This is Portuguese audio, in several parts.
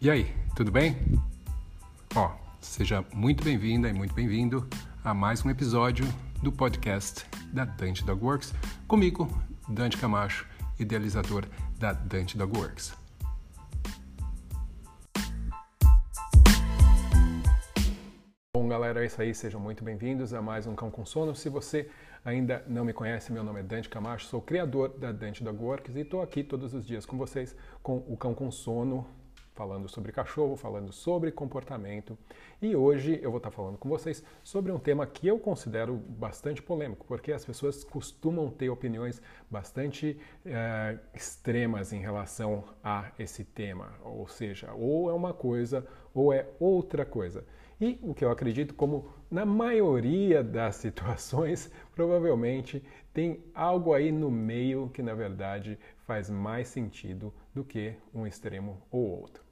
E aí, tudo bem? Ó, seja muito bem-vinda e muito bem-vindo a mais um episódio do podcast da Dante Dog Works, comigo, Dante Camacho, idealizador da Dante Dog Works. Bom, galera, é isso aí. Sejam muito bem-vindos a mais um Cão com Sono. Se você ainda não me conhece, meu nome é Dante Camacho, sou criador da Dante Dog Works e estou aqui todos os dias com vocês com o Cão com Sono, falando sobre cachorro, falando sobre comportamento. E hoje eu vou estar falando com vocês sobre um tema que eu considero bastante polêmico, porque as pessoas costumam ter opiniões bastante é, extremas em relação a esse tema. Ou seja, ou é uma coisa ou é outra coisa. E o que eu acredito, como na maioria das situações, provavelmente tem algo aí no meio que na verdade faz mais sentido do que um extremo ou outro.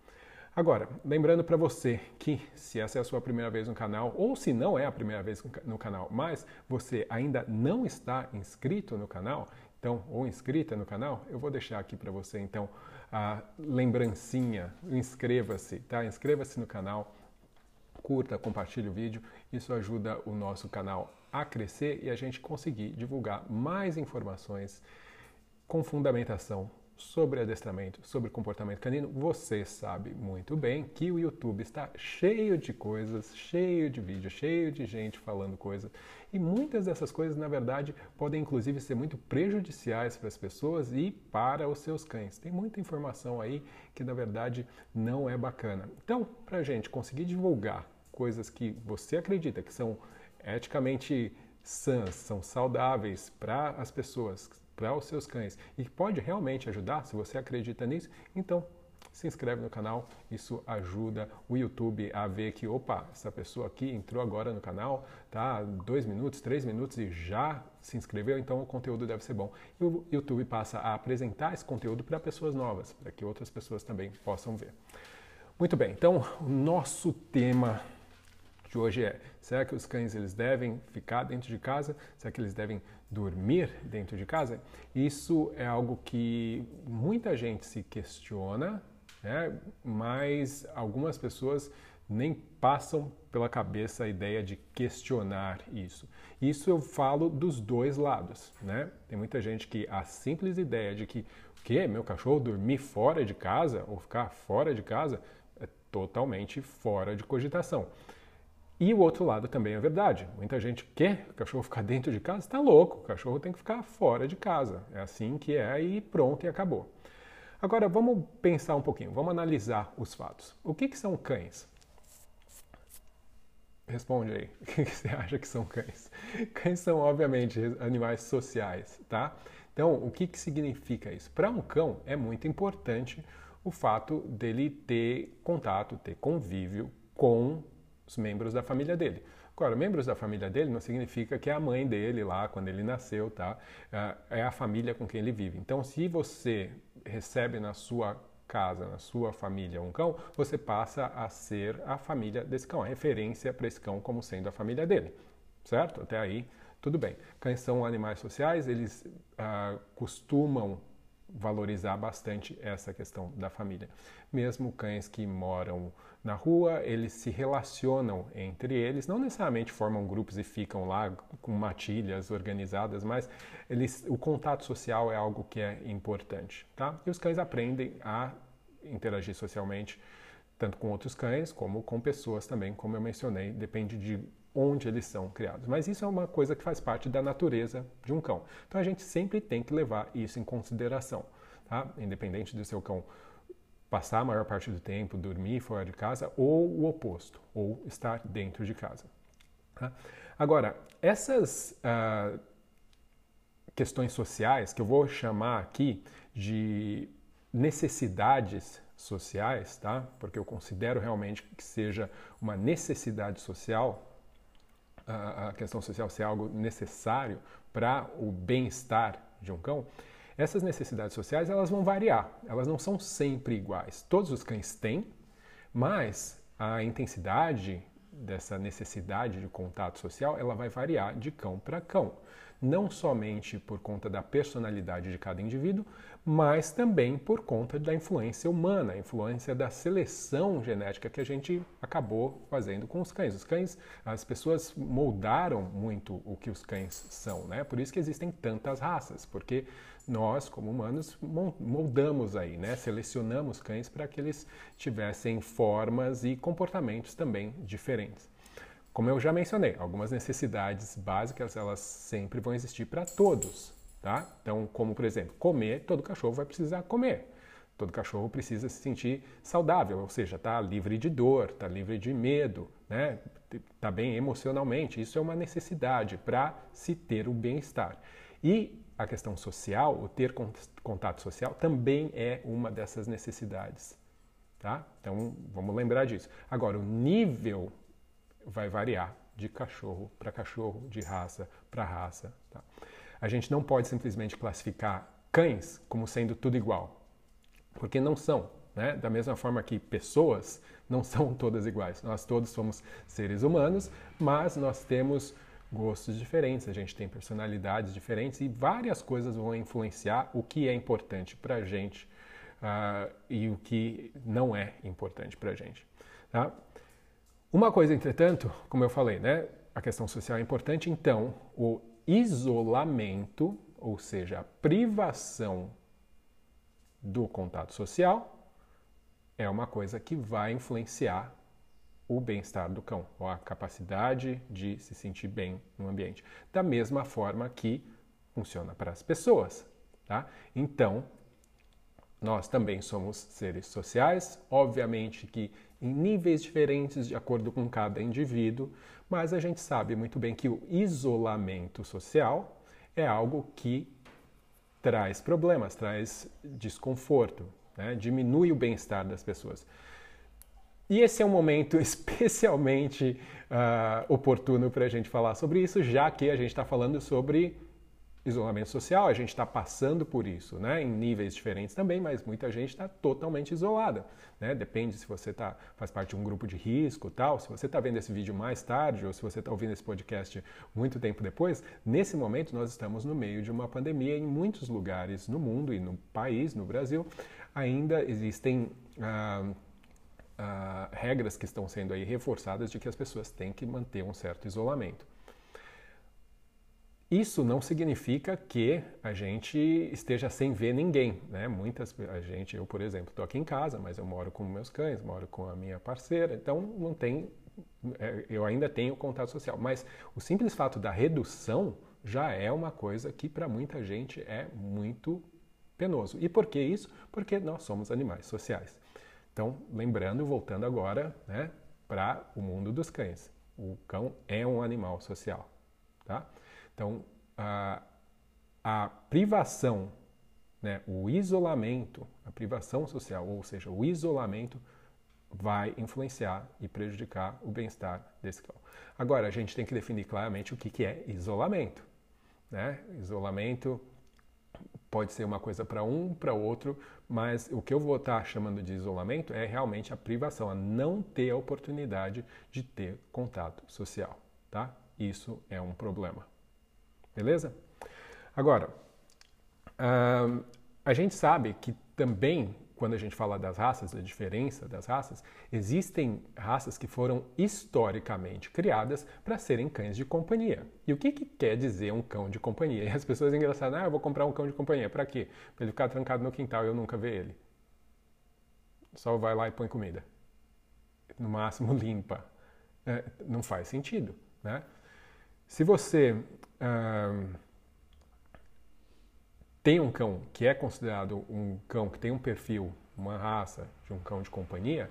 Agora, lembrando para você que se essa é a sua primeira vez no canal, ou se não é a primeira vez no canal, mas você ainda não está inscrito no canal, então, ou inscrita no canal, eu vou deixar aqui para você então a lembrancinha, inscreva-se, tá? Inscreva-se no canal, curta, compartilhe o vídeo, isso ajuda o nosso canal a crescer e a gente conseguir divulgar mais informações com fundamentação sobre adestramento, sobre comportamento canino, você sabe muito bem que o YouTube está cheio de coisas, cheio de vídeos, cheio de gente falando coisas. E muitas dessas coisas, na verdade, podem inclusive ser muito prejudiciais para as pessoas e para os seus cães. Tem muita informação aí que, na verdade, não é bacana. Então, para a gente conseguir divulgar coisas que você acredita que são eticamente sãs, são saudáveis para as pessoas, para os seus cães e pode realmente ajudar, se você acredita nisso, então se inscreve no canal, isso ajuda o YouTube a ver que, opa, essa pessoa aqui entrou agora no canal, tá? Dois minutos, três minutos e já se inscreveu, então o conteúdo deve ser bom. E o YouTube passa a apresentar esse conteúdo para pessoas novas, para que outras pessoas também possam ver. Muito bem, então o nosso tema de hoje é: será que os cães eles devem ficar dentro de casa? Será que eles devem dormir dentro de casa? Isso é algo que muita gente se questiona, né? mas algumas pessoas nem passam pela cabeça a ideia de questionar isso. Isso eu falo dos dois lados, né? Tem muita gente que a simples ideia de que o que meu cachorro dormir fora de casa ou ficar fora de casa é totalmente fora de cogitação. E o outro lado também é verdade. Muita gente quer o cachorro ficar dentro de casa, está louco. O cachorro tem que ficar fora de casa. É assim que é e pronto e acabou. Agora vamos pensar um pouquinho, vamos analisar os fatos. O que, que são cães? Responde aí. O que, que você acha que são cães? Cães são, obviamente, animais sociais, tá? Então, o que, que significa isso? Para um cão é muito importante o fato dele ter contato, ter convívio com os membros da família dele. Agora, membros da família dele não significa que é a mãe dele lá quando ele nasceu, tá? É, é a família com quem ele vive. Então, se você recebe na sua casa, na sua família um cão, você passa a ser a família desse cão, a referência para esse cão como sendo a família dele, certo? Até aí, tudo bem. Cães são animais sociais, eles ah, costumam valorizar bastante essa questão da família. Mesmo cães que moram na rua, eles se relacionam entre eles, não necessariamente formam grupos e ficam lá com matilhas organizadas, mas eles, o contato social é algo que é importante, tá? E os cães aprendem a interagir socialmente, tanto com outros cães como com pessoas também, como eu mencionei, depende de onde eles são criados. Mas isso é uma coisa que faz parte da natureza de um cão. Então a gente sempre tem que levar isso em consideração, tá? Independente do seu cão passar a maior parte do tempo, dormir fora de casa, ou o oposto, ou estar dentro de casa. Tá? Agora, essas uh, questões sociais, que eu vou chamar aqui de necessidades sociais, tá? porque eu considero realmente que seja uma necessidade social a, questão social ser algo necessário para o bem-estar de um cão, essas necessidades sociais elas vão variar, elas não são sempre iguais. Todos os cães têm, mas a intensidade dessa necessidade de contato social ela vai variar de cão para cão. Não somente por conta da personalidade de cada indivíduo, mas também por conta da influência humana, a influência da seleção genética que a gente acabou fazendo com os cães. Os cães, as pessoas moldaram muito o que os cães são, né? Por isso que existem tantas raças, porque nós, como humanos, moldamos aí, né? Selecionamos cães para que eles tivessem formas e comportamentos também diferentes. Como eu já mencionei, algumas necessidades básicas elas sempre vão existir para todos, tá? Então, como por exemplo, comer, todo cachorro vai precisar comer. Todo cachorro precisa se sentir saudável, ou seja, está livre de dor, está livre de medo, né? Está bem emocionalmente. Isso é uma necessidade para se ter o bem-estar. E a questão social, o ter contato social, também é uma dessas necessidades, tá? Então, vamos lembrar disso. Agora, o nível vai variar de cachorro para cachorro, de raça para raça. Tá? A gente não pode simplesmente classificar cães como sendo tudo igual, porque não são. Né? Da mesma forma que pessoas não são todas iguais. Nós todos somos seres humanos, mas nós temos gostos diferentes, a gente tem personalidades diferentes e várias coisas vão influenciar o que é importante para a gente uh, e o que não é importante para a gente. Tá? Uma coisa, entretanto, como eu falei, né, a questão social é importante, então o isolamento, ou seja, a privação do contato social, é uma coisa que vai influenciar o bem-estar do cão, ou a capacidade de se sentir bem no ambiente. Da mesma forma que funciona para as pessoas. Tá? Então, nós também somos seres sociais, obviamente que em níveis diferentes de acordo com cada indivíduo, mas a gente sabe muito bem que o isolamento social é algo que traz problemas, traz desconforto, né? diminui o bem-estar das pessoas. E esse é um momento especialmente uh, oportuno para a gente falar sobre isso, já que a gente está falando sobre isolamento social, a gente está passando por isso, né? em níveis diferentes também, mas muita gente está totalmente isolada. Né? Depende se você tá, faz parte de um grupo de risco tal. Se você está vendo esse vídeo mais tarde ou se você está ouvindo esse podcast muito tempo depois, nesse momento nós estamos no meio de uma pandemia em muitos lugares no mundo e no país, no Brasil, ainda existem. Ah, ah, regras que estão sendo aí reforçadas de que as pessoas têm que manter um certo isolamento. Isso não significa que a gente esteja sem ver ninguém, né? Muitas a gente, eu por exemplo, estou aqui em casa, mas eu moro com meus cães, moro com a minha parceira, então não tem, é, eu ainda tenho contato social. Mas o simples fato da redução já é uma coisa que para muita gente é muito penoso. E por que isso? Porque nós somos animais sociais. Então, lembrando, voltando agora, né, para o mundo dos cães, o cão é um animal social, tá? Então, a, a privação, né, o isolamento, a privação social, ou seja, o isolamento, vai influenciar e prejudicar o bem-estar desse cão. Agora, a gente tem que definir claramente o que, que é isolamento. Né? Isolamento pode ser uma coisa para um, para outro, mas o que eu vou estar tá chamando de isolamento é realmente a privação, a não ter a oportunidade de ter contato social. Tá? Isso é um problema. Beleza? Agora, a gente sabe que também, quando a gente fala das raças, da diferença das raças, existem raças que foram historicamente criadas para serem cães de companhia. E o que, que quer dizer um cão de companhia? E as pessoas engraçadas, ah, eu vou comprar um cão de companhia. Para quê? Para ele ficar trancado no quintal e eu nunca ver ele. Só vai lá e põe comida. No máximo limpa. É, não faz sentido, né? Se você tem um cão que é considerado um cão que tem um perfil, uma raça de um cão de companhia,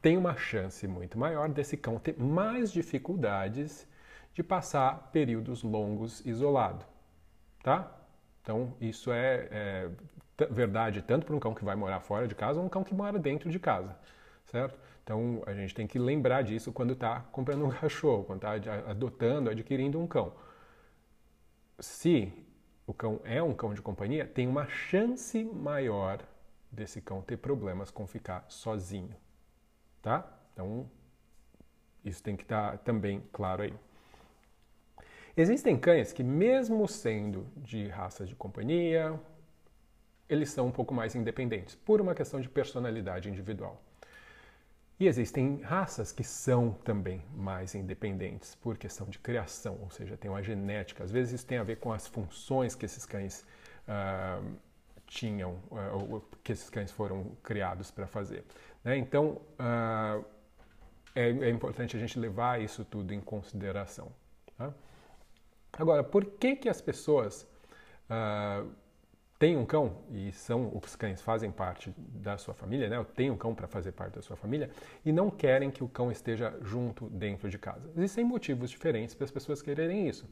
tem uma chance muito maior desse cão ter mais dificuldades de passar períodos longos isolado, tá? Então isso é, é verdade tanto para um cão que vai morar fora de casa ou um cão que mora dentro de casa, certo? Então a gente tem que lembrar disso quando está comprando um cachorro, quando está adotando, adquirindo um cão se o cão é um cão de companhia, tem uma chance maior desse cão ter problemas com ficar sozinho, tá? Então, isso tem que estar tá também claro aí. Existem cães que, mesmo sendo de raças de companhia, eles são um pouco mais independentes, por uma questão de personalidade individual. E existem raças que são também mais independentes por questão de criação, ou seja, tem uma genética. Às vezes isso tem a ver com as funções que esses cães uh, tinham, uh, que esses cães foram criados para fazer. Né? Então, uh, é, é, importante a gente levar isso tudo em consideração. Tá? Agora, por que, que as pessoas tem um cão, e são os cães fazem parte da sua família, né? Tem um cão para fazer parte da sua família, e não querem que o cão esteja junto dentro de casa. Existem motivos diferentes para as pessoas quererem isso.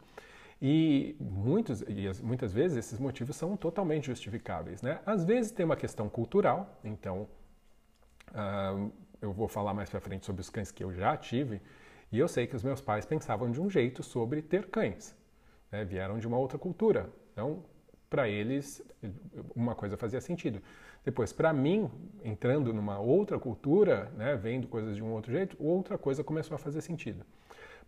E, muitos, e muitas vezes esses motivos são totalmente justificáveis. Né? Às vezes tem uma questão cultural, então uh, eu vou falar mais para frente sobre os cães que eu já tive, e eu sei que os meus pais pensavam de um jeito sobre ter cães. Né? Vieram de uma outra cultura. Então, para eles uma coisa fazia sentido. Depois, para mim, entrando numa outra cultura, né, vendo coisas de um outro jeito, outra coisa começou a fazer sentido.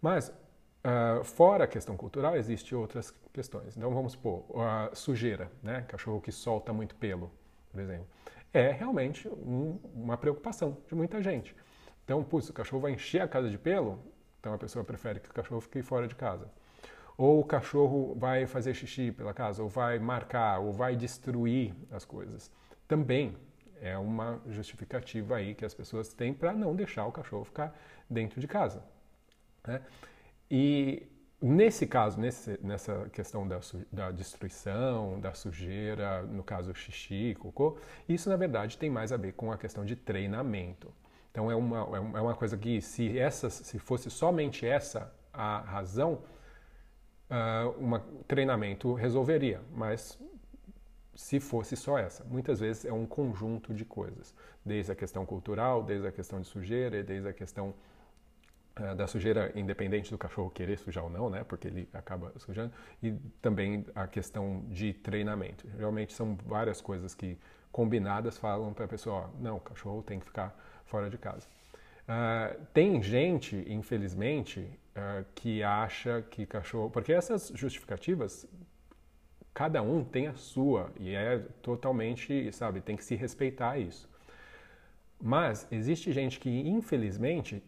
Mas uh, fora a questão cultural, existem outras questões. Então vamos supor, a sujeira, né, cachorro que solta muito pelo, por exemplo, é realmente um, uma preocupação de muita gente. Então, putz, o cachorro vai encher a casa de pelo, então a pessoa prefere que o cachorro fique fora de casa ou o cachorro vai fazer xixi pela casa, ou vai marcar, ou vai destruir as coisas. Também é uma justificativa aí que as pessoas têm para não deixar o cachorro ficar dentro de casa. Né? E nesse caso, nesse, nessa questão da, da, destruição, da sujeira, no caso xixi, cocô, isso na verdade tem mais a ver com a questão de treinamento. Então é uma, é uma coisa que se, essa, se fosse somente essa a razão, uh, um treinamento resolveria, mas se fosse só essa. Muitas vezes é um conjunto de coisas, desde a questão cultural, desde a questão de sujeira, desde a questão uh, da sujeira independente do cachorro querer sujar ou não, né, porque ele acaba sujando, e também a questão de treinamento. Realmente são várias coisas que combinadas falam para a pessoa, ó, não, o cachorro tem que ficar fora de casa. Uh, tem gente, infelizmente, uh, que acha que cachorro. Porque essas justificativas, cada um tem a sua e é totalmente, sabe, tem que se respeitar isso. Mas existe gente que, infelizmente,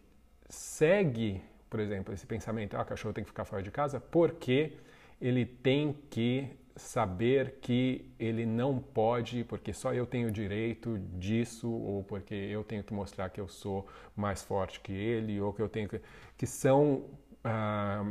segue, por exemplo, esse pensamento: ah, cachorro tem que ficar fora de casa porque ele tem que saber que ele não pode, porque só eu tenho direito disso, ou porque eu tenho que mostrar que eu sou mais forte que ele, ou que eu tenho que. que são ah,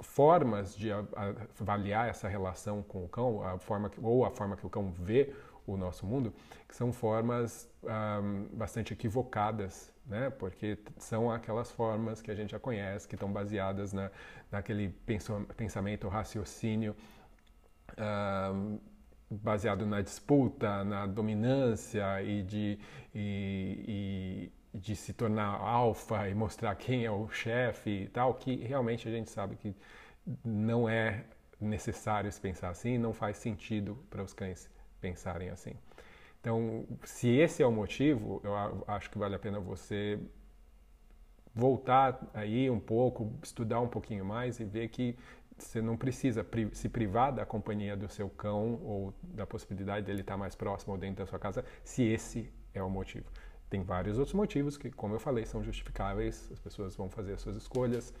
formas de avaliar essa relação com o cão, a forma que, ou a forma que o cão vê o nosso mundo, que são formas um, bastante equivocadas, né? Porque são aquelas formas que a gente já conhece, que estão baseadas na, naquele pensamento, raciocínio baseado na disputa, na dominância e de, e, e de se tornar alfa e mostrar quem é o chefe e tal, que realmente a gente sabe que não é necessário se pensar assim, não faz sentido para os cães pensarem assim. Então, se esse é o motivo, eu acho que vale a pena você voltar aí um pouco, estudar um pouquinho mais e ver que você não precisa se privar da companhia do seu cão ou da possibilidade dele estar mais próximo ou dentro da sua casa, se esse é o motivo. Tem vários outros motivos que, como eu falei, são justificáveis, as pessoas vão fazer as suas escolhas,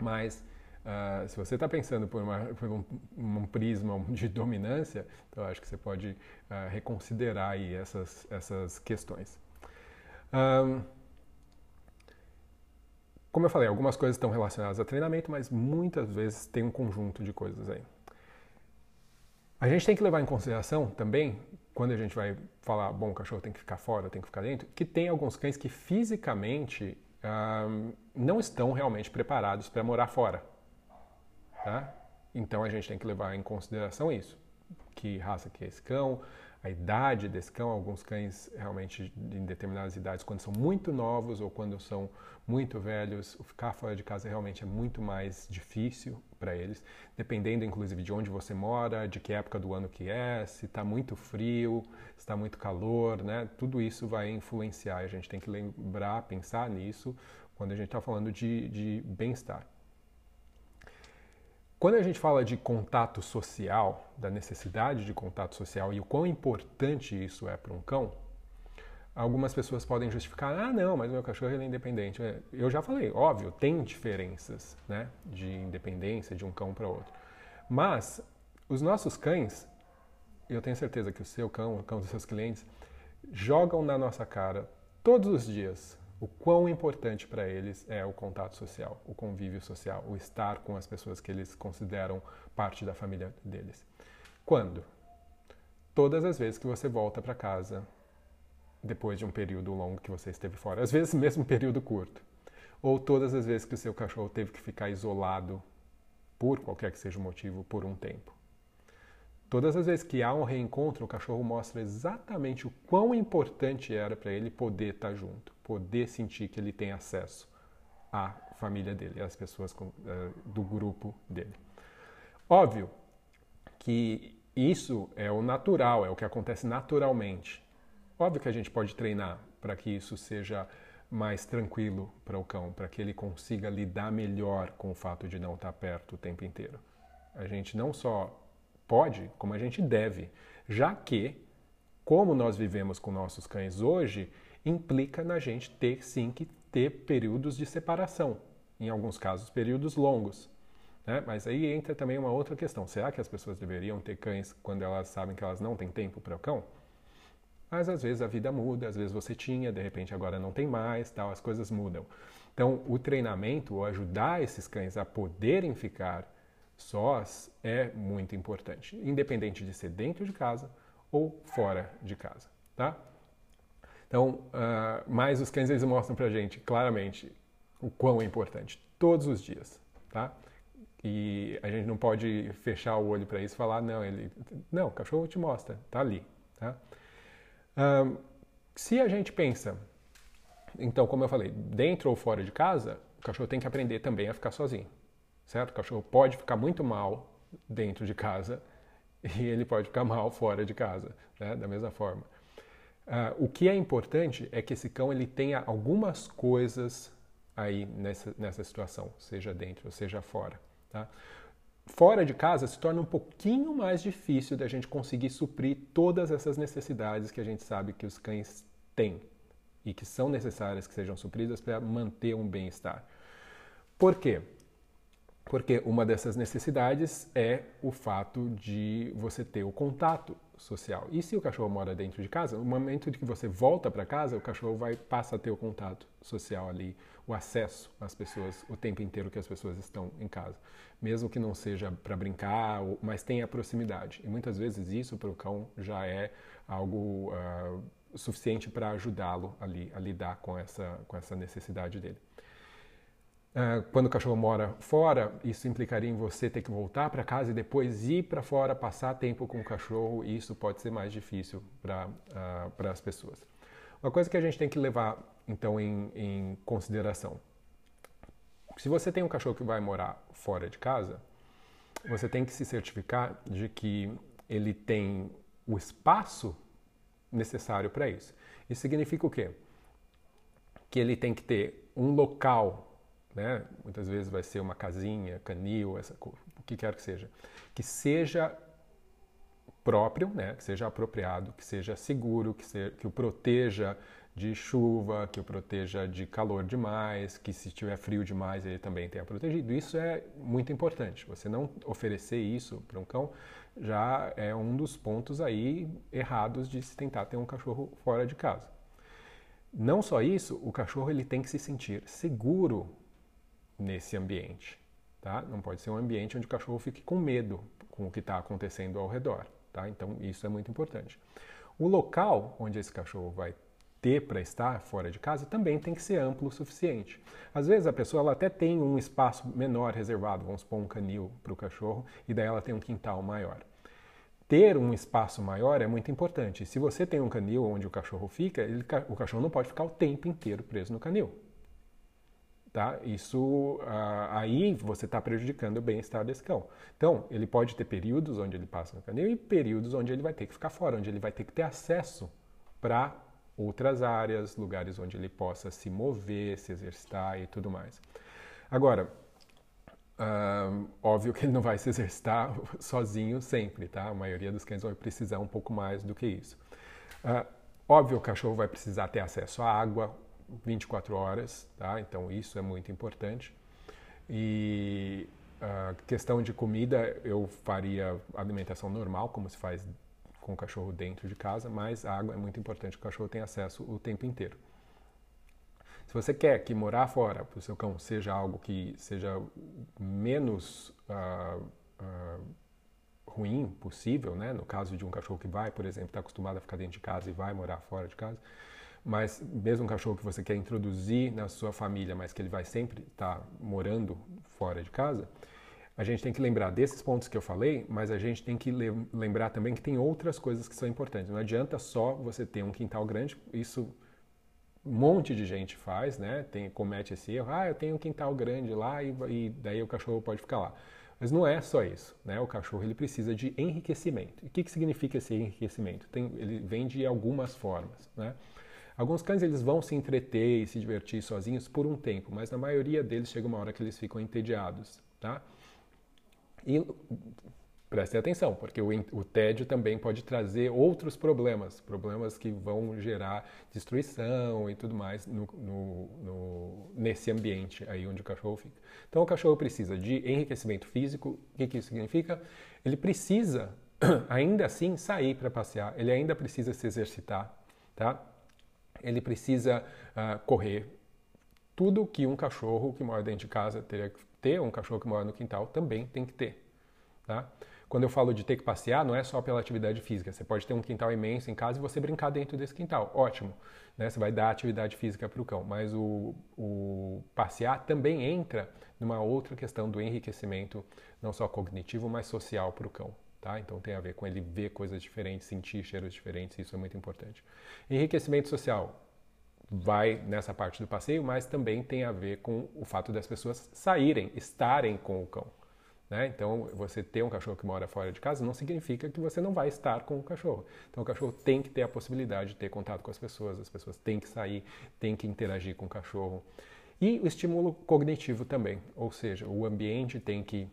mas uh, se você está pensando por, uma, por um, um, prisma de dominância, então acho que você pode uh, reconsiderar essas, essas questões. Um, como eu falei, algumas coisas estão relacionadas a treinamento, mas muitas vezes tem um conjunto de coisas aí. A gente tem que levar em consideração também, quando a gente vai falar, bom, o cachorro tem que ficar fora, tem que ficar dentro, que tem alguns cães que fisicamente um, não estão realmente preparados para morar fora. Tá? Então a gente tem que levar em consideração isso. Que raça que é esse cão, a idade desse cão, alguns cães realmente em determinadas idades, quando são muito novos ou quando são muito velhos, ficar fora de casa realmente é muito mais difícil para eles, dependendo inclusive de onde você mora, de que época do ano que é, se está muito frio, se está muito calor, né? Tudo isso vai influenciar. A gente tem que lembrar, pensar nisso quando a gente está falando de, de bem-estar. Quando a gente fala de contato social, da necessidade de contato social e o quão importante isso é para um cão, algumas pessoas podem justificar, ah, não, mas meu cachorro é independente. É, eu já falei, óbvio, tem diferenças né, de independência de um cão para outro. Mas os nossos cães, eu tenho certeza que o seu cão, o cão dos seus clientes, jogam na nossa cara todos os dias o quão importante para eles é o contato social, o convívio social, o estar com as pessoas que eles consideram parte da família deles. Quando? Todas as vezes que você volta para casa depois de um período longo que você esteve fora, às vezes mesmo um período curto, ou todas as vezes que o seu cachorro teve que ficar isolado por qualquer que seja o motivo por um tempo. Todas as vezes que há um reencontro, o cachorro mostra exatamente o quão importante era para ele poder estar junto, poder sentir que ele tem acesso à família dele, às pessoas com, uh, do grupo dele. Óbvio que isso é o natural, é o que acontece naturalmente. Óbvio que a gente pode treinar para que isso seja mais tranquilo para o cão, para que ele consiga lidar melhor com o fato de não estar perto o tempo inteiro. A gente não só pode, como a gente deve, já que, como nós vivemos com nossos cães hoje, implica na gente ter sim que ter períodos de separação, em alguns casos períodos longos. Né? Mas aí entra também uma outra questão: será que as pessoas deveriam ter cães quando elas sabem que elas não têm tempo para o cão? Mas às vezes a vida muda, às vezes você tinha, de repente agora não tem mais, tal, as coisas mudam. Então, o treinamento, ou ajudar esses cães a poderem ficar sós, é muito importante, independente de ser dentro de casa ou fora de casa, tá? Então, uh, mas os cães eles mostram pra gente claramente o quão é importante, todos os dias, tá? E a gente não pode fechar o olho para isso e falar, não, ele. Não, o cachorro te mostra, tá ali, tá? se a gente pensa, então, como eu falei, dentro ou fora de casa, o cachorro tem que aprender também a ficar sozinho, certo? O cachorro pode ficar muito mal dentro de casa e ele pode ficar mal fora de casa, né? da mesma forma. Uh, o que é importante é que esse cão ele tenha algumas coisas aí nessa, nessa situação, seja dentro ou seja fora. Tá? fora de casa se torna um pouquinho mais difícil da gente conseguir suprir todas essas necessidades que a gente sabe que os cães têm e que são necessárias que sejam supridas para manter um bem-estar. Por quê? Porque uma dessas necessidades é o fato de você ter o contato social. E se o cachorro mora dentro de casa, no momento de que você volta para casa, o cachorro vai passa a ter o contato social ali, o acesso às pessoas o tempo inteiro que as pessoas estão em casa, mesmo que não seja para brincar, mas tem a proximidade. E muitas vezes isso para o cão já é algo uh, suficiente para ajudá-lo ali a lidar com essa com essa necessidade dele. Ah, quando o cachorro mora fora, isso implicaria em você ter que voltar para casa e depois ir para fora, passar tempo com o cachorro, e isso pode ser mais difícil para uh, as pessoas. Uma coisa que a gente tem que levar, então, em, em consideração: se você tem um cachorro que vai morar fora de casa, você tem que se certificar de que ele tem o espaço necessário para isso. Isso significa o quê? Que ele tem que ter um local né? muitas vezes vai ser uma casinha, canil, essa, o que quer que seja, que seja próprio, né? que seja apropriado, que seja seguro, que, que o proteja de chuva, que o proteja de calor demais, que se tiver frio demais ele também tenha protegido. Isso é muito importante. Você não oferecer isso para um cão já é um dos pontos aí errados de se tentar ter um cachorro fora de casa. Não só isso, o cachorro ele tem que se sentir seguro nesse ambiente. Tá? Não pode ser um ambiente onde o cachorro fique com medo com o que está acontecendo ao redor. Tá? Então, isso é muito importante. O local onde esse cachorro vai ter para estar fora de casa também tem que ser amplo o suficiente. Às vezes a pessoa ela até tem um espaço menor reservado, vamos supor um canil para o cachorro, e daí ela tem um quintal maior. Ter um espaço maior é muito importante. Se você tem um canil onde o cachorro fica, ele, o cachorro não pode ficar o tempo inteiro preso no canil. Tá? Isso ah, aí você está prejudicando o bem-estar desse cão. Então, ele pode ter períodos onde ele passa no canil e períodos onde ele vai ter que ficar fora, onde ele vai ter que ter acesso para outras áreas, lugares onde ele possa se mover, se exercitar e tudo mais. Agora, Uh, óbvio que ele não vai se exercitar sozinho sempre, tá? A maioria dos cães vai precisar um pouco mais do que isso. Uh, óbvio, o cachorro vai precisar ter acesso à água 24 horas, tá? Então isso é muito importante. E a questão de comida, eu faria alimentação normal, como se faz com o cachorro dentro de casa, mas a água é muito importante, o cachorro tem acesso o tempo inteiro. Se você quer que morar fora para o seu cão seja algo que seja menos uh, uh, ruim possível, né? no caso de um cachorro que vai, por exemplo, está acostumado a ficar dentro de casa e vai morar fora de casa, mas mesmo um cachorro que você quer introduzir na sua família, mas que ele vai sempre estar tá morando fora de casa, a gente tem que lembrar desses pontos que eu falei, mas a gente tem que lembrar também que tem outras coisas que são importantes. Não adianta só você ter um quintal grande, isso um monte de gente faz, né? Tem, comete esse erro. Ah, eu tenho um quintal grande lá e, e, daí o cachorro pode ficar lá. Mas não é só isso, né? O cachorro ele precisa de enriquecimento. E o que, que significa esse enriquecimento? Tem, ele vem de algumas formas, né? Alguns cães eles vão se entreter e se divertir sozinhos por um tempo, mas na maioria deles chega uma hora que eles ficam entediados, tá? E Prestem atenção, porque o, o, tédio também pode trazer outros problemas, problemas que vão gerar destruição e tudo mais no, no, no, nesse ambiente aí onde o cachorro fica. Então o cachorro precisa de enriquecimento físico. O que, que isso significa? Ele precisa, ainda assim, sair para passear. Ele ainda precisa se exercitar, tá? Ele precisa uh, correr. Tudo que um cachorro que mora dentro de casa teria que ter, um cachorro que mora no quintal também tem que ter, tá? Quando eu falo de ter que passear, não é só pela atividade física. Você pode ter um quintal imenso em casa e você brincar dentro desse quintal. Ótimo. Né? Você vai dar atividade física para o cão. Mas o, o passear também entra numa outra questão do enriquecimento, não só cognitivo, mas social para o cão. Tá? Então tem a ver com ele ver coisas diferentes, sentir cheiros diferentes, isso é muito importante. Enriquecimento social vai nessa parte do passeio, mas também tem a ver com o fato das pessoas saírem, estarem com o cão. Né? Então, você ter um cachorro que mora fora de casa não significa que você não vai estar com o cachorro. Então, o cachorro tem que ter a possibilidade de ter contato com as pessoas, as pessoas têm que sair, têm que interagir com o cachorro. E o estímulo cognitivo também, ou seja, o ambiente tem que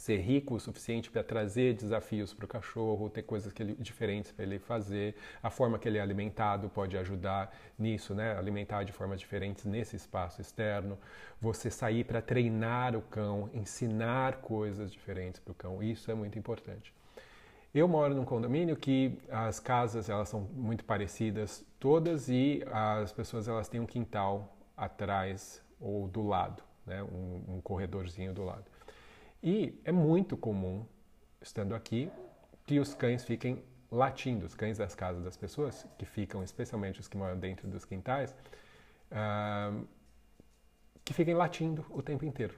ser rico o suficiente para trazer desafios para o cachorro, ter coisas ele, diferentes para ele fazer. A forma que ele é alimentado pode ajudar nisso, né? Alimentar de formas diferentes nesse espaço externo. Você sair para treinar o cão, ensinar coisas diferentes para o cão, isso é muito importante. Eu moro num condomínio que as casas elas são muito parecidas todas e as pessoas elas têm um quintal atrás ou do lado, né? um, um corredorzinho do lado. E é muito comum, estando aqui, que os cães fiquem latindo, os cães das casas das pessoas, que ficam, especialmente os que moram dentro dos quintais, uh, que fiquem latindo o tempo inteiro.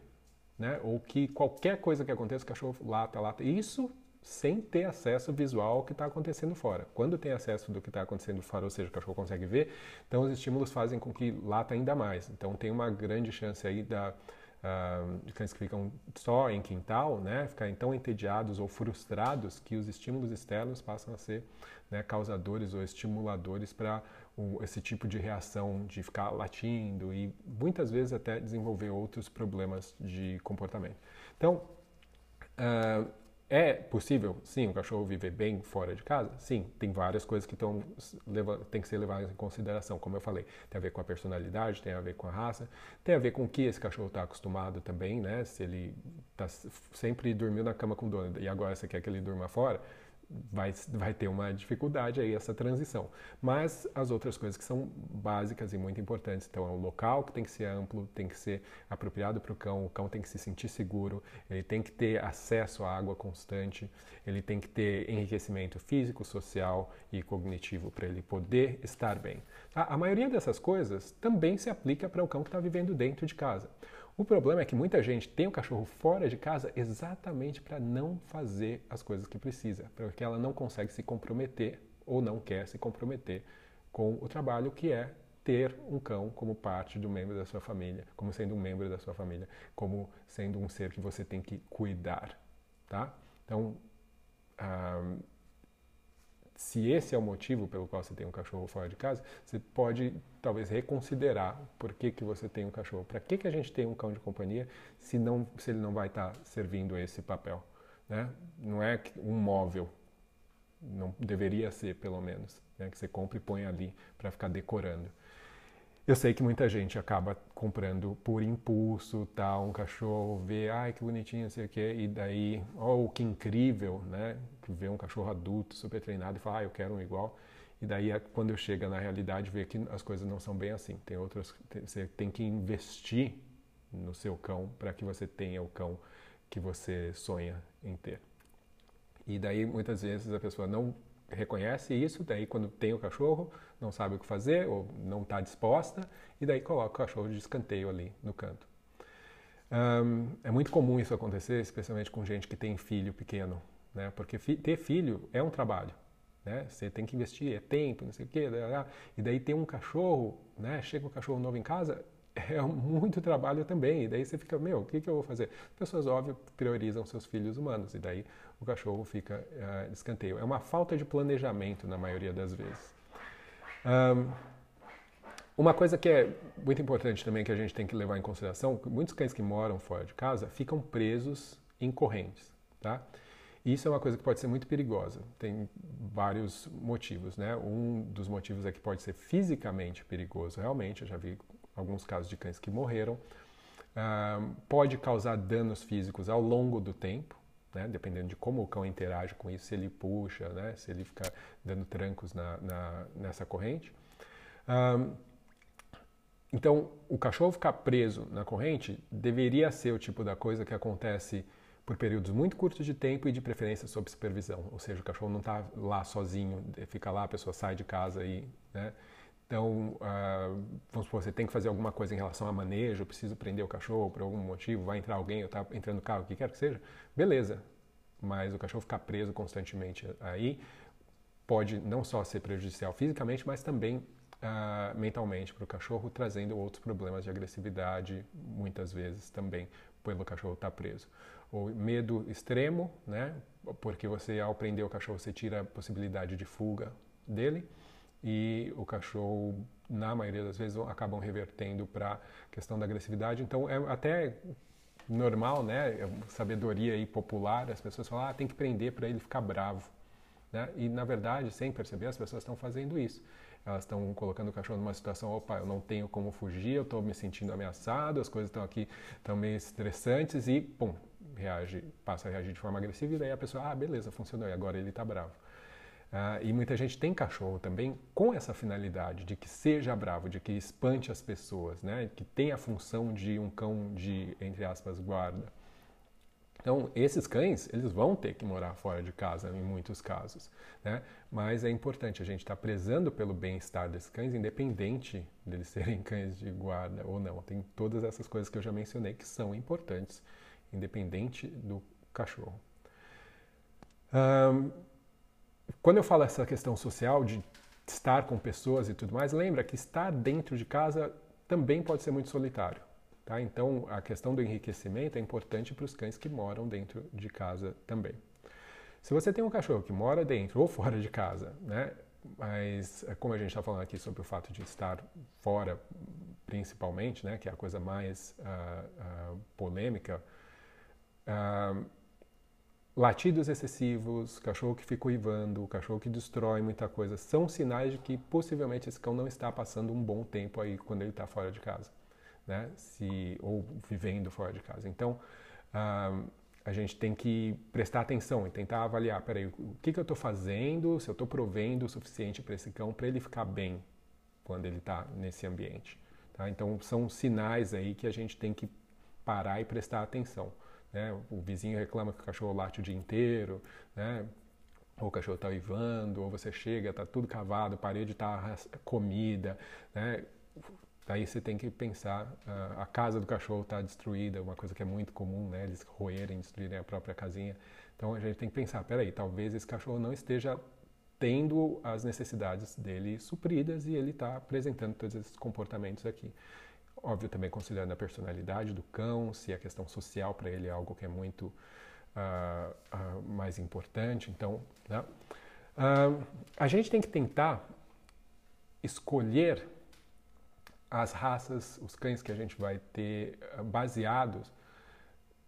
Né? Ou que qualquer coisa que aconteça, o cachorro lata, lata. Isso sem ter acesso visual ao que está acontecendo fora. Quando tem acesso do que está acontecendo fora, ou seja, o cachorro consegue ver, então os estímulos fazem com que lata ainda mais. Então tem uma grande chance aí da, uh, de cães que ficam só em quintal, né, ficarem tão entediados ou frustrados que os estímulos externos passam a ser né, causadores ou estimuladores para esse tipo de reação de ficar latindo e muitas vezes até desenvolver outros problemas de comportamento. Então, uh, é possível, sim, o cachorro viver bem fora de casa? Sim, tem várias coisas que estão, tem que ser levadas em consideração, como eu falei. Tem a ver com a personalidade, tem a ver com a raça, tem a ver com o que esse cachorro está acostumado também, né? Se ele tá, sempre dormiu na cama com o dono e agora você quer que ele durma fora, vai, vai ter uma dificuldade aí essa transição. Mas as outras coisas que são básicas e muito importantes, então é o local que tem que ser amplo, tem que ser apropriado para o cão, o cão tem que se sentir seguro, ele tem que ter acesso à água constante, ele tem que ter enriquecimento físico, social e cognitivo para ele poder estar bem. A, a maioria dessas coisas também se aplica para o cão que está vivendo dentro de casa. O problema é que muita gente tem o cachorro fora de casa exatamente para não fazer as coisas que precisa, porque ela não consegue se comprometer ou não quer se comprometer com o trabalho que é ter um cão como parte do membro da sua família, como sendo um membro da sua família, como sendo um ser que você tem que cuidar, tá? Então, se esse é o motivo pelo qual você tem um cachorro fora de casa, você pode talvez reconsiderar por que, que você tem um cachorro. Para que, que a gente tem um cão de companhia se, não, se ele não vai estar tá servindo esse papel? Né? Não é um móvel, não deveria ser pelo menos, né? que você compra e põe ali para ficar decorando. Eu sei que muita gente acaba comprando por impulso, tá, um cachorro, vê, ai que bonitinho, sei o quê, e daí, oh, que incrível, né, vê um cachorro adulto, super treinado e fala, ah, eu quero um igual. E daí, é quando chega na realidade, vê que as coisas não são bem assim. Tem outras, você tem que investir no seu cão para que você tenha o cão que você sonha em ter. E daí, muitas vezes, a pessoa não reconhece isso, daí quando tem o cachorro, não sabe o que fazer ou não está disposta, e daí coloca o cachorro de escanteio ali no canto. Um, é muito comum isso acontecer, especialmente com gente que tem filho pequeno, né? porque fi ter filho é um trabalho. Né? Você tem que investir, é tempo, não sei o quê, e daí tem um cachorro, né? chega um cachorro novo em casa, é muito trabalho também. E daí você fica, meu, o que, que eu vou fazer? As pessoas, óbvio, priorizam seus filhos humanos. E daí o cachorro fica uh, escanteio. É uma falta de planejamento na maioria das vezes. Um, uma coisa que é muito importante também que a gente tem que levar em consideração, muitos cães que moram fora de casa ficam presos em correntes, tá? Isso é uma coisa que pode ser muito perigosa. Tem vários motivos, né? Um dos motivos é que pode ser fisicamente perigoso, realmente. Eu já vi alguns casos de cães que morreram. Uh, pode causar danos físicos ao longo do tempo, né? dependendo de como o cão interage com isso, se ele puxa, né? se ele fica dando trancos na, na, nessa corrente. Uh, então, o cachorro ficar preso na corrente deveria ser o tipo da coisa que acontece por períodos muito curtos de tempo e de preferência sob supervisão. Ou seja, o cachorro não está lá sozinho, fica lá, a pessoa sai de casa e. Né? Então, uh, vamos supor, você tem que fazer alguma coisa em relação a manejo, preciso prender o cachorro por algum motivo, vai entrar alguém, eu tá entrando no carro, o que quer que seja, beleza. Mas o cachorro ficar preso constantemente aí pode não só ser prejudicial fisicamente, mas também uh, mentalmente para o cachorro, trazendo outros problemas de agressividade, muitas vezes também, pelo cachorro estar tá preso. O medo extremo, né? Porque você, ao prender o cachorro, você tira a possibilidade de fuga dele e o cachorro, na maioria das vezes, acabam revertendo para questão da agressividade. Então, é até normal, né, é sabedoria aí popular, as pessoas falam, ah, tem que prender para ele ficar bravo. Né? E, na verdade, sem perceber, as pessoas estão fazendo isso. Elas estão colocando o cachorro numa situação, opa, eu não tenho como fugir, eu estou me sentindo ameaçado, as coisas estão aqui, estão meio estressantes e, pum, reage, passa a reagir de forma agressiva e daí a pessoa, ah, beleza, funcionou, e agora ele está bravo. Uh, e muita gente tem cachorro também com essa finalidade de que seja bravo, de que espante as pessoas, né? que tem a função de um cão de, entre aspas, guarda. Então, esses cães, eles vão ter que morar fora de casa em muitos casos, né? Mas é importante a gente estar tá prezando pelo bem-estar desses cães, independente deles serem cães de guarda ou não. Tem todas essas coisas que eu já mencionei que são importantes, independente do cachorro. Um, quando eu falo essa questão social de estar com pessoas e tudo mais, lembra que estar dentro de casa também pode ser muito solitário. Tá? Então, a questão do enriquecimento é importante para os cães que moram dentro de casa também. Se você tem um cachorro que mora dentro ou fora de casa, né? mas é como a gente está falando aqui sobre o fato de estar fora, principalmente, né? que é a coisa mais uh, uh, polêmica, uh, Latidos excessivos, cachorro que fica uivando, cachorro que destrói muita coisa, são sinais de que possivelmente esse cão não está passando um bom tempo aí quando ele está fora de casa, né? Se, ou vivendo fora de casa. Então, uh, a gente tem que prestar atenção e tentar avaliar, peraí, o que, que eu estou fazendo, se eu estou provendo o suficiente para esse cão para ele ficar bem quando ele está nesse ambiente. Tá? Então, são sinais aí que a gente tem que parar e prestar atenção. Né? O vizinho reclama que o cachorro late o dia inteiro, né? ou o cachorro está uivando, ou você chega, está tudo cavado, a parede está comida, né? Daí você tem que pensar, uh, a casa do cachorro está destruída, uma coisa que é muito comum, né? Eles roerem, destruírem a própria casinha. Então a gente tem que pensar, peraí, talvez esse cachorro não esteja tendo as necessidades dele supridas e ele está apresentando todos esses comportamentos aqui. Óbvio, também considerando a personalidade do cão, se a questão social para ele é algo que é muito uh, uh, mais importante. Então, né? Uh, a gente tem que tentar escolher as raças, os cães que a gente vai ter baseados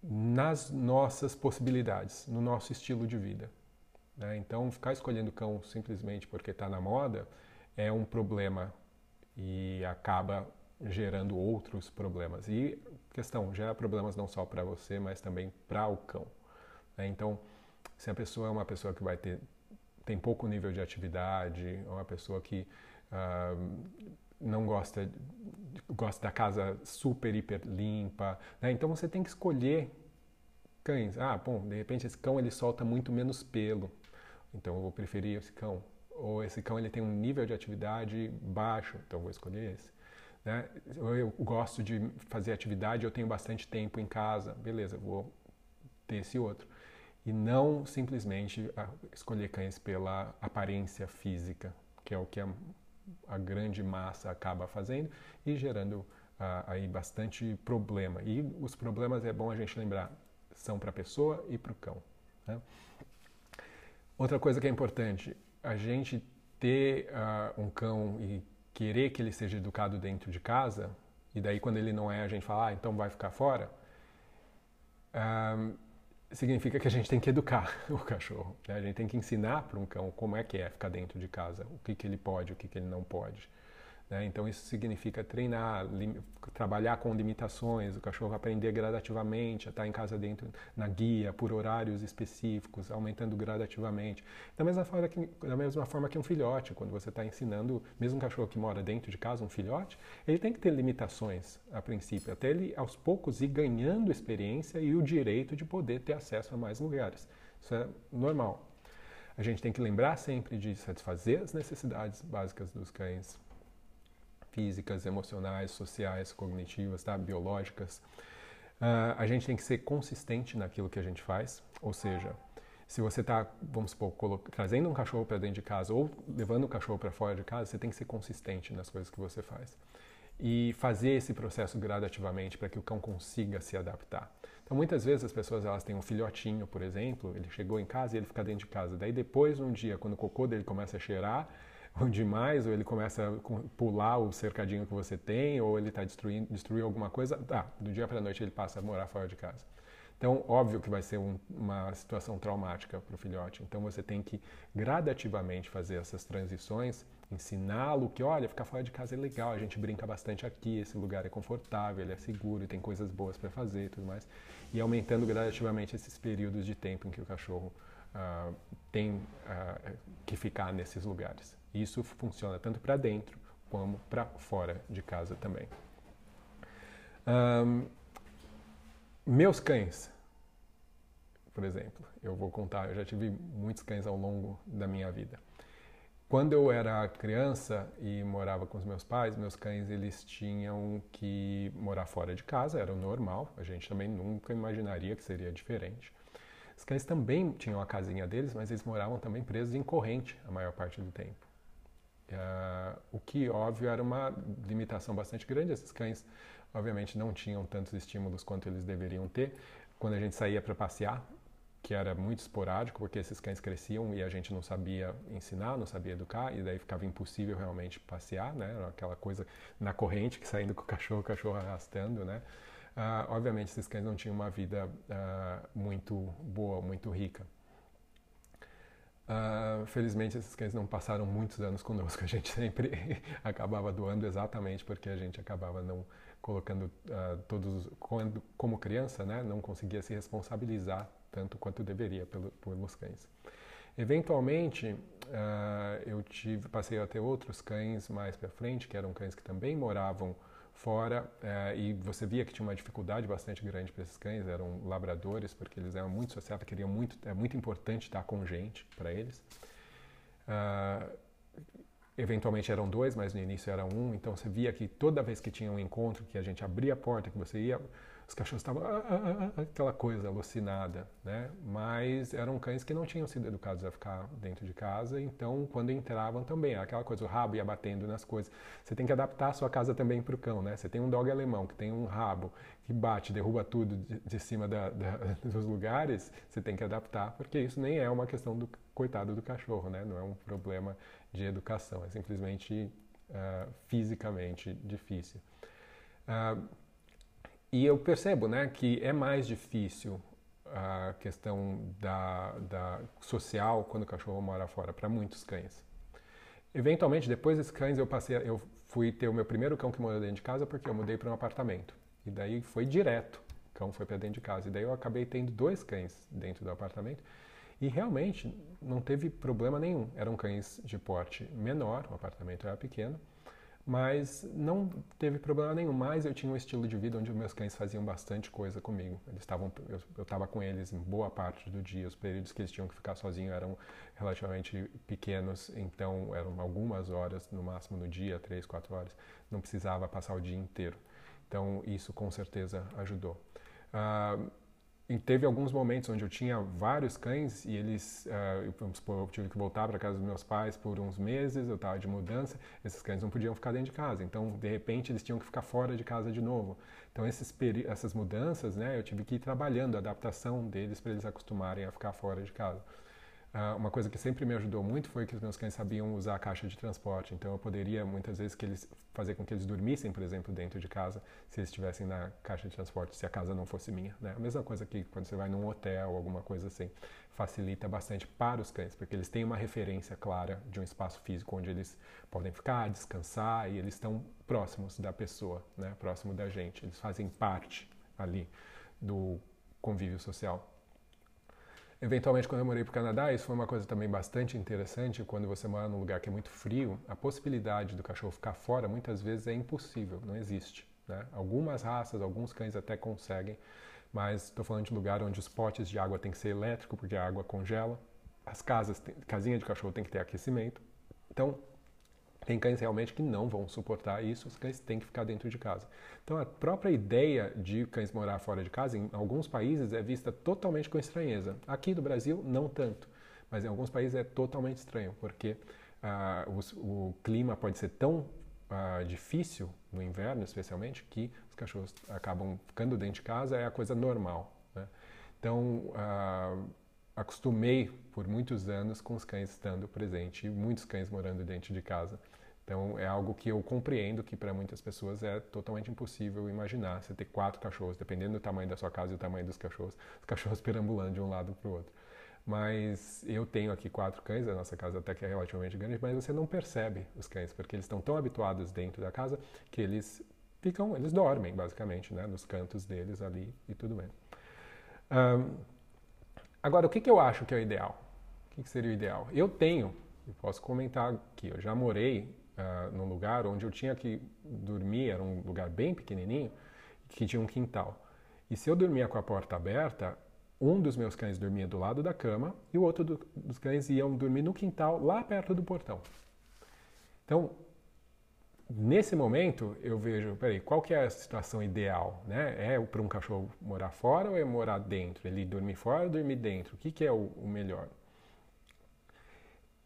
nas nossas possibilidades, no nosso estilo de vida. Né? Então, ficar escolhendo cão simplesmente porque está na moda é um problema e acaba gerando outros problemas. E questão, gera problemas não só para você, mas também para o cão. Né? Então, se a pessoa é uma pessoa que vai ter tem pouco nível de atividade, é uma pessoa que uh, não gosta gosta da casa super hiper limpa, né? então você tem que escolher cães. Ah, bom, de repente esse cão ele solta muito menos pelo, então eu vou preferir esse cão. Ou esse cão ele tem um nível de atividade baixo, então eu vou escolher esse. Né? Ou eu gosto de fazer atividade, eu tenho bastante tempo em casa, beleza, vou ter esse outro. E não simplesmente ah, escolher cães pela aparência física, que é o que a, a grande massa acaba fazendo e gerando ah, aí bastante problema. E os problemas é bom a gente lembrar, são para a pessoa e para o cão. Né? Outra coisa que é importante, a gente ter uh, um cão e querer que ele seja educado dentro de casa, e daí quando ele não é, a gente fala, ah, então vai ficar fora, uh, significa que a gente tem que educar o cachorro. Né? A gente tem que ensinar para um cão como é que é ficar dentro de casa, o que, que ele pode, o que, que ele não pode. Né? Então isso significa treinar, trabalhar com limitações, o cachorro aprender gradativamente a estar em casa dentro na guia por horários específicos, aumentando gradativamente. Da mesma forma que, da mesma forma que um filhote, quando você está ensinando, mesmo um cachorro que mora dentro de casa, um filhote, ele tem que ter limitações a princípio, até ele aos poucos ir ganhando experiência e o direito de poder ter acesso a mais lugares. Isso é normal. A gente tem que lembrar sempre de satisfazer as necessidades básicas dos cães, físicas, emocionais, sociais, cognitivas, tá? biológicas. Uh, a gente tem que ser consistente naquilo que a gente faz, ou seja, se você está, vamos supor, trazendo um cachorro para dentro de casa ou levando o cachorro para fora de casa, você tem que ser consistente nas coisas que você faz e fazer esse processo gradativamente para que o cão consiga se adaptar. Então, muitas vezes as pessoas elas têm um filhotinho, por exemplo, ele chegou em casa e ele fica dentro de casa. Daí depois, um dia, quando o cocô dele começa a cheirar, ou demais, ou ele começa a pular o cercadinho que você tem, ou ele está destruindo alguma coisa, tá, do dia para a noite ele passa a morar fora de casa. Então, óbvio que vai ser um, uma situação traumática para o filhote. Então, você tem que gradativamente fazer essas transições, ensiná-lo que, olha, ficar fora de casa é legal, a gente brinca bastante aqui, esse lugar é confortável, ele é seguro, tem coisas boas para fazer e tudo mais. E aumentando gradativamente esses períodos de tempo em que o cachorro uh, tem uh, que ficar nesses lugares. Isso funciona tanto para dentro como para fora de casa também. Um, meus cães, por exemplo, eu vou contar, eu já tive muitos cães ao longo da minha vida. Quando eu era criança e morava com os meus pais, meus cães eles tinham que morar fora de casa, era o normal. A gente também nunca imaginaria que seria diferente. Os cães também tinham a casinha deles, mas eles moravam também presos em corrente a maior parte do tempo. Uh, o que, óbvio, era uma limitação bastante grande. Esses cães, obviamente, não tinham tantos estímulos quanto eles deveriam ter. Quando a gente saía para passear, que era muito esporádico, porque esses cães cresciam e a gente não sabia ensinar, não sabia educar, e daí ficava impossível realmente passear, né? Era aquela coisa na corrente, que saindo com o cachorro, o cachorro arrastando, né? Uh, obviamente, esses cães não tinham uma vida uh, muito boa, muito rica. Uh, felizmente esses cães não passaram muitos anos conosco, a gente sempre acabava doando exatamente porque a gente acabava não colocando uh, todos, quando, como criança, né, não conseguia se responsabilizar tanto quanto deveria pelo, pelos cães. Eventualmente, uh, eu tive, passei a ter outros cães mais para frente, que eram cães que também moravam fora é, e você via que tinha uma dificuldade bastante grande para esses cães, eram labradores, porque eles eram muito sociáveis, queriam muito, é muito importante estar com gente para eles. Uh, eventualmente eram dois, mas no início era um, então você via que toda vez que tinha um encontro, que a gente abria a porta, que você ia os cachorros estavam ah, ah, ah, aquela coisa alucinada, né? Mas eram cães que não tinham sido educados a ficar dentro de casa, então quando entravam também, aquela coisa, o rabo ia batendo nas coisas. Você tem que adaptar a sua casa também para o cão, né? Você tem um dog alemão que tem um rabo que bate, derruba tudo de, de cima da, da, dos lugares, você tem que adaptar, porque isso nem é uma questão do coitado do cachorro, né? Não é um problema de educação, é simplesmente uh, fisicamente difícil. Uh, e eu percebo né, que é mais difícil a questão da, da social quando o cachorro mora fora, para muitos cães. Eventualmente, depois desses cães, eu passei, eu fui ter o meu primeiro cão que morou dentro de casa porque eu mudei para um apartamento. E daí foi direto, o cão foi para dentro de casa. E daí eu acabei tendo dois cães dentro do apartamento. E realmente não teve problema nenhum. Eram cães de porte menor, o apartamento era pequeno mas não teve problema nenhum. Mas eu tinha um estilo de vida onde meus cães faziam bastante coisa comigo. Eles estavam, eu estava com eles em boa parte do dia. Os períodos que eles tinham que ficar sozinhos eram relativamente pequenos, então eram algumas horas no máximo no dia, três, quatro horas. Não precisava passar o dia inteiro. Então isso com certeza ajudou. Uh, e teve alguns momentos onde eu tinha vários cães e eles, uh, vamos supor, eu tive que voltar para casa dos meus pais por uns meses, eu estava de mudança, esses cães não podiam ficar dentro de casa, então de repente eles tinham que ficar fora de casa de novo. Então esses essas mudanças, né, eu tive que ir trabalhando a adaptação deles para eles acostumarem a ficar fora de casa. Uh, uma coisa que sempre me ajudou muito foi que os meus cães sabiam usar a caixa de transporte, então eu poderia muitas vezes que eles fazer com que eles dormissem, por exemplo, dentro de casa, se eles estivessem na caixa de transporte, se a casa não fosse minha. Né? A mesma coisa que quando você vai num hotel ou alguma coisa assim, facilita bastante para os cães, porque eles têm uma referência clara de um espaço físico onde eles podem ficar, descansar e eles estão próximos da pessoa, né? próximo da gente, eles fazem parte ali do convívio social. Eventualmente, quando eu morei para o Canadá, isso foi uma coisa também bastante interessante. Quando você mora num lugar que é muito frio, a possibilidade do cachorro ficar fora muitas vezes é impossível, não existe. Né? Algumas raças, alguns cães até conseguem, mas estou falando de lugar onde os potes de água tem que ser elétrico, porque a água congela. As casas, casinha de cachorro tem que ter aquecimento. Então, tem cães realmente que não vão suportar isso, os cães têm que ficar dentro de casa. Então, a própria ideia de cães morar fora de casa, em alguns países, é vista totalmente com estranheza. Aqui do Brasil, não tanto, mas em alguns países é totalmente estranho, porque ah, o, o, clima pode ser tão ah, difícil, no inverno especialmente, que os cachorros acabam ficando dentro de casa, é a coisa normal. Né? Então, ah, acostumei por muitos anos com os cães estando presente e muitos cães morando dentro de casa. Então é algo que eu compreendo que para muitas pessoas é totalmente impossível imaginar você ter quatro cachorros, dependendo do tamanho da sua casa e do tamanho dos cachorros, os cachorros perambulando de um lado para o outro. Mas eu tenho aqui quatro cães, a nossa casa até que é relativamente grande, mas você não percebe os cães, porque eles estão tão habituados dentro da casa que eles ficam, eles dormem basicamente, né, nos cantos deles ali e tudo bem. Um, agora, o que, que eu acho que é o ideal? O que, que seria o ideal? Eu tenho, e posso comentar aqui, eu já morei uh, num lugar onde eu tinha que dormir, era um lugar bem pequenininho, que tinha um quintal. E se eu dormia com a porta aberta, um dos meus cães dormia do lado da cama e o outro do, dos cães iam dormir no quintal, lá perto do portão. Então, nesse momento, eu vejo, peraí, qual que é a situação ideal? Né? É para um cachorro morar fora ou é morar dentro? Ele dormir fora ou dormir dentro? O que, que é o, o melhor?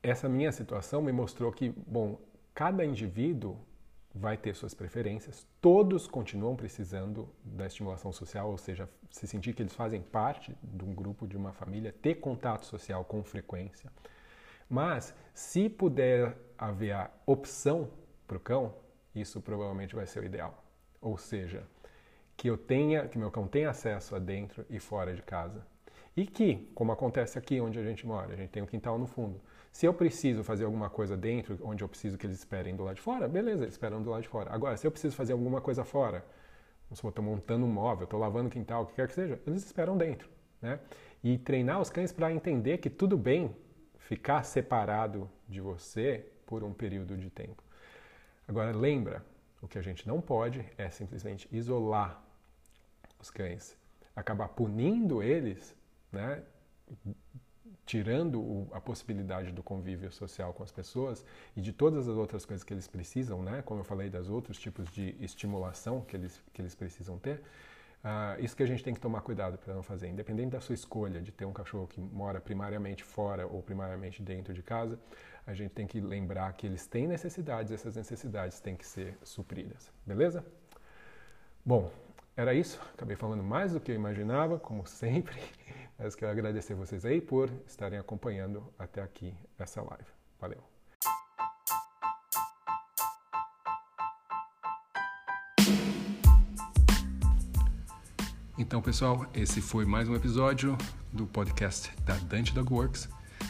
Essa minha situação me mostrou que, bom, Cada indivíduo vai ter suas preferências, todos continuam precisando da estimulação social, ou seja, se sentir que eles fazem parte de um grupo, de uma família, ter contato social com frequência. Mas, se puder haver a opção para o cão, isso provavelmente vai ser o ideal. Ou seja, que eu tenha, que meu cão tenha acesso a dentro e fora de casa. E que, como acontece aqui onde a gente mora, a gente tem um quintal no fundo. Se eu preciso fazer alguma coisa dentro, onde eu preciso que eles esperem do lado de fora, beleza, eles esperam do lado de fora. Agora, se eu preciso fazer alguma coisa fora, se eu estou montando um móvel, estou lavando o quintal, o que quer que seja, eles esperam dentro. Né? E treinar os cães para entender que tudo bem ficar separado de você por um período de tempo. Agora, lembra, o que a gente não pode é simplesmente isolar os cães, acabar punindo eles, né? Tirando a possibilidade do convívio social com as pessoas e de todas as outras coisas que eles precisam, né? Como eu falei das outros tipos de estimulação que eles que eles precisam ter, Uh, isso que a gente tem que tomar cuidado para não fazer. Independente da sua escolha de ter um cachorro que mora primariamente fora ou primariamente dentro de casa, a gente tem que lembrar que eles têm necessidades, essas necessidades têm que ser supridas. Beleza? Bom, era isso. Acabei falando mais do que eu imaginava, como sempre. Mas quero agradecer vocês aí por estarem acompanhando até aqui essa live. Valeu! Então, pessoal, esse foi mais um episódio do podcast da Dante Dog Works.